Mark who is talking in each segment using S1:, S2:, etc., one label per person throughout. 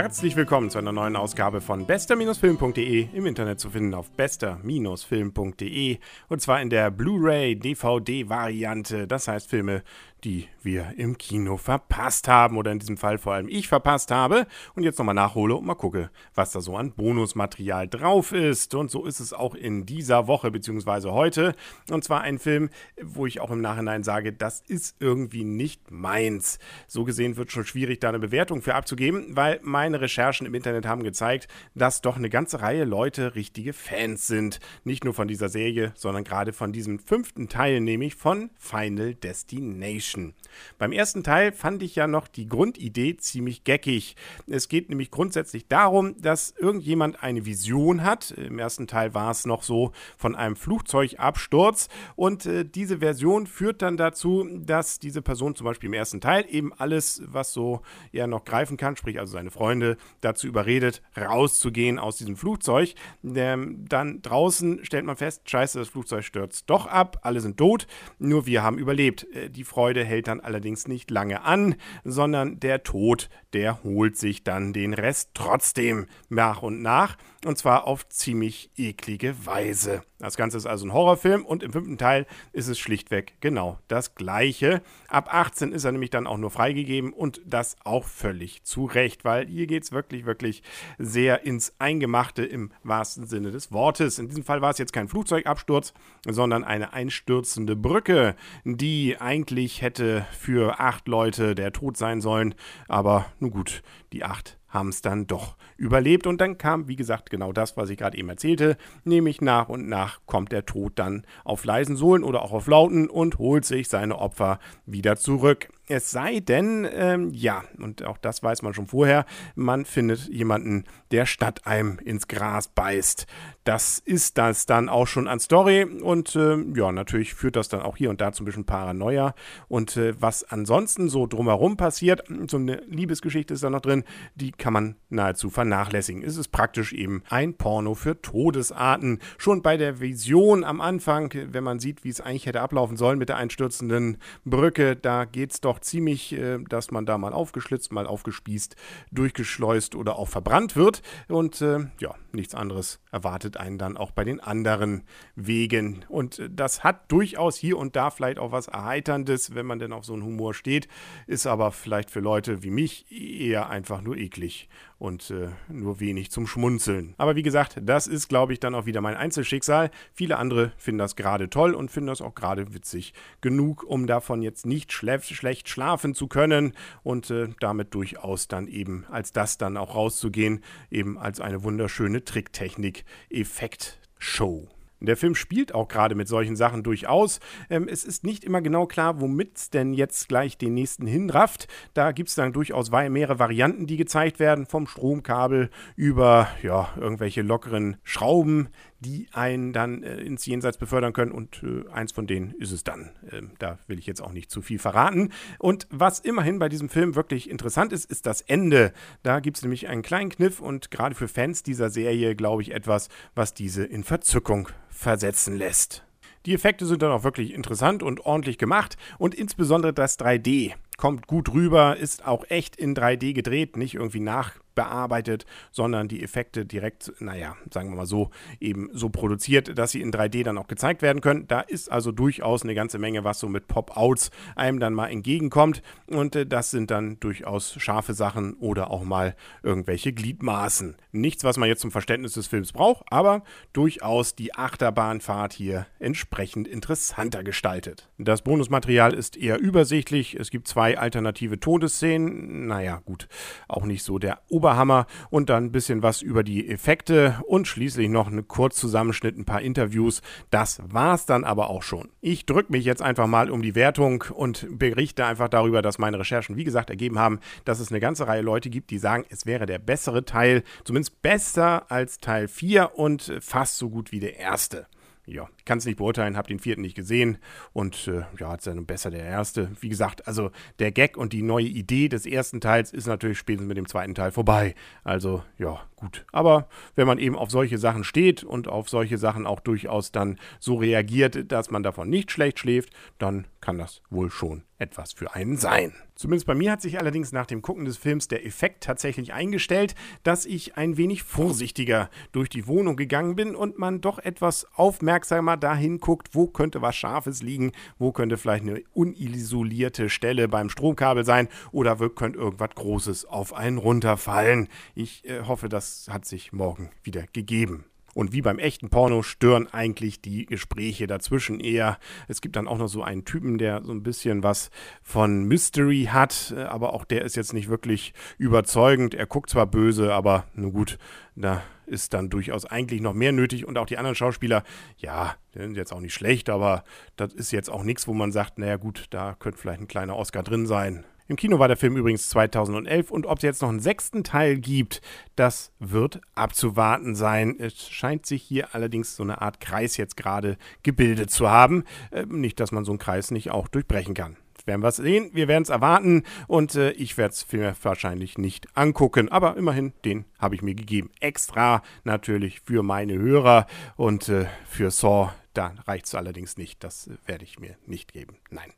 S1: Herzlich willkommen zu einer neuen Ausgabe von bester-film.de im Internet zu finden auf bester-film.de und zwar in der Blu-ray DVD Variante, das heißt Filme, die wir im Kino verpasst haben oder in diesem Fall vor allem ich verpasst habe und jetzt nochmal nachhole und mal gucke, was da so an Bonusmaterial drauf ist. Und so ist es auch in dieser Woche bzw. heute. Und zwar ein Film, wo ich auch im Nachhinein sage, das ist irgendwie nicht meins. So gesehen wird schon schwierig, da eine Bewertung für abzugeben, weil meine Recherchen im Internet haben gezeigt, dass doch eine ganze Reihe Leute richtige Fans sind. Nicht nur von dieser Serie, sondern gerade von diesem fünften Teil, nämlich von Final Destination. Action. Beim ersten Teil fand ich ja noch die Grundidee ziemlich geckig. Es geht nämlich grundsätzlich darum, dass irgendjemand eine Vision hat. Im ersten Teil war es noch so von einem Flugzeugabsturz und äh, diese Version führt dann dazu, dass diese Person zum Beispiel im ersten Teil eben alles, was so er noch greifen kann, sprich also seine Freunde, dazu überredet, rauszugehen aus diesem Flugzeug. Ähm, dann draußen stellt man fest, scheiße, das Flugzeug stürzt doch ab, alle sind tot, nur wir haben überlebt. Äh, die Freude Freude hält dann allerdings nicht lange an, sondern der Tod, der holt sich dann den Rest trotzdem nach und nach und zwar auf ziemlich eklige Weise. Das Ganze ist also ein Horrorfilm und im fünften Teil ist es schlichtweg genau das gleiche. Ab 18 ist er nämlich dann auch nur freigegeben und das auch völlig zu Recht, weil hier geht es wirklich, wirklich sehr ins Eingemachte im wahrsten Sinne des Wortes. In diesem Fall war es jetzt kein Flugzeugabsturz, sondern eine einstürzende Brücke, die eigentlich hätte für acht Leute der Tod sein sollen. Aber nun gut, die acht haben es dann doch überlebt. Und dann kam, wie gesagt, genau das, was ich gerade eben erzählte, nämlich nach und nach kommt der Tod dann auf leisen Sohlen oder auch auf lauten und holt sich seine Opfer wieder zurück. Es sei denn, ähm, ja, und auch das weiß man schon vorher, man findet jemanden, der statt einem ins Gras beißt. Das ist das dann auch schon an Story und äh, ja, natürlich führt das dann auch hier und da zu ein bisschen Paranoia. Und äh, was ansonsten so drumherum passiert, so eine Liebesgeschichte ist da noch drin, die kann man nahezu vernachlässigen. Es ist praktisch eben ein Porno für Todesarten. Schon bei der Vision am Anfang, wenn man sieht, wie es eigentlich hätte ablaufen sollen mit der einstürzenden Brücke, da geht es doch ziemlich, äh, dass man da mal aufgeschlitzt, mal aufgespießt, durchgeschleust oder auch verbrannt wird. Und äh, ja, nichts anderes erwartet einen dann auch bei den anderen Wegen. Und äh, das hat durchaus hier und da vielleicht auch was Erheiterndes, wenn man denn auf so einen Humor steht, ist aber vielleicht für Leute wie mich eher einfach nur eklig und äh, nur wenig zum Schmunzeln. Aber wie gesagt, das ist, glaube ich, dann auch wieder mein Einzelschicksal. Viele andere finden das gerade toll und finden das auch gerade witzig genug, um davon jetzt nicht schlecht schlafen zu können und äh, damit durchaus dann eben als das dann auch rauszugehen, eben als eine wunderschöne Tricktechnik-Effekt-Show. Der Film spielt auch gerade mit solchen Sachen durchaus. Ähm, es ist nicht immer genau klar, womit es denn jetzt gleich den nächsten hinrafft. Da gibt es dann durchaus mehrere Varianten, die gezeigt werden, vom Stromkabel über ja, irgendwelche lockeren Schrauben, die einen dann äh, ins Jenseits befördern können. Und äh, eins von denen ist es dann. Ähm, da will ich jetzt auch nicht zu viel verraten. Und was immerhin bei diesem Film wirklich interessant ist, ist das Ende. Da gibt es nämlich einen kleinen Kniff und gerade für Fans dieser Serie, glaube ich, etwas, was diese in Verzückung versetzen lässt. Die Effekte sind dann auch wirklich interessant und ordentlich gemacht und insbesondere das 3D kommt gut rüber, ist auch echt in 3D gedreht, nicht irgendwie nach bearbeitet, sondern die Effekte direkt, naja, sagen wir mal so, eben so produziert, dass sie in 3D dann auch gezeigt werden können. Da ist also durchaus eine ganze Menge, was so mit Pop-Outs einem dann mal entgegenkommt. Und äh, das sind dann durchaus scharfe Sachen oder auch mal irgendwelche Gliedmaßen. Nichts, was man jetzt zum Verständnis des Films braucht, aber durchaus die Achterbahnfahrt hier entsprechend interessanter gestaltet. Das Bonusmaterial ist eher übersichtlich. Es gibt zwei alternative Todesszenen. Naja, gut, auch nicht so der Oberhammer und dann ein bisschen was über die Effekte und schließlich noch einen Kurzzusammenschnitt, ein paar Interviews. Das war's dann aber auch schon. Ich drücke mich jetzt einfach mal um die Wertung und berichte einfach darüber, dass meine Recherchen, wie gesagt, ergeben haben, dass es eine ganze Reihe Leute gibt, die sagen, es wäre der bessere Teil, zumindest besser als Teil 4 und fast so gut wie der erste ja, kann es nicht beurteilen, habe den vierten nicht gesehen und äh, ja, ist dann besser der erste. Wie gesagt, also der Gag und die neue Idee des ersten Teils ist natürlich spätestens mit dem zweiten Teil vorbei. Also ja, gut. Aber wenn man eben auf solche Sachen steht und auf solche Sachen auch durchaus dann so reagiert, dass man davon nicht schlecht schläft, dann kann das wohl schon etwas für einen sein. Zumindest bei mir hat sich allerdings nach dem Gucken des Films der Effekt tatsächlich eingestellt, dass ich ein wenig vorsichtiger durch die Wohnung gegangen bin und man doch etwas aufmerksamer dahin guckt, wo könnte was Scharfes liegen, wo könnte vielleicht eine unisolierte Stelle beim Stromkabel sein oder könnte irgendwas Großes auf einen runterfallen. Ich äh, hoffe, das hat sich morgen wieder gegeben. Und wie beim echten Porno stören eigentlich die Gespräche dazwischen eher. Es gibt dann auch noch so einen Typen, der so ein bisschen was von Mystery hat, äh, aber auch der ist jetzt nicht wirklich überzeugend. Er guckt zwar böse, aber nun gut, da ist dann durchaus eigentlich noch mehr nötig. Und auch die anderen Schauspieler, ja, die sind jetzt auch nicht schlecht, aber das ist jetzt auch nichts, wo man sagt, naja gut, da könnte vielleicht ein kleiner Oscar drin sein. Im Kino war der Film übrigens 2011 und ob es jetzt noch einen sechsten Teil gibt, das wird abzuwarten sein. Es scheint sich hier allerdings so eine Art Kreis jetzt gerade gebildet zu haben. Äh, nicht, dass man so einen Kreis nicht auch durchbrechen kann werden wir sehen, wir werden es erwarten und äh, ich werde es mir wahrscheinlich nicht angucken, aber immerhin, den habe ich mir gegeben. Extra natürlich für meine Hörer und äh, für Saw da reicht es allerdings nicht. Das werde ich mir nicht geben. Nein.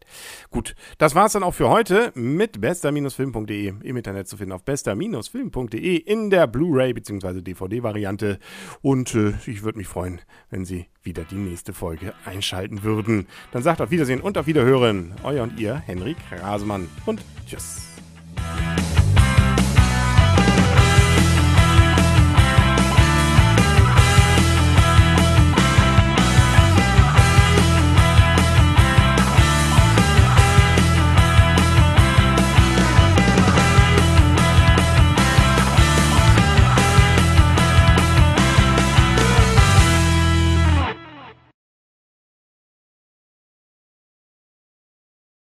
S1: Gut, das war es dann auch für heute mit bester-film.de im Internet zu finden auf bester-film.de in der Blu-ray bzw. DVD-Variante. Und äh, ich würde mich freuen, wenn Sie wieder die nächste Folge einschalten würden. Dann sagt auf Wiedersehen und auf Wiederhören. Euer und ihr, Henrik Rasemann. Und tschüss.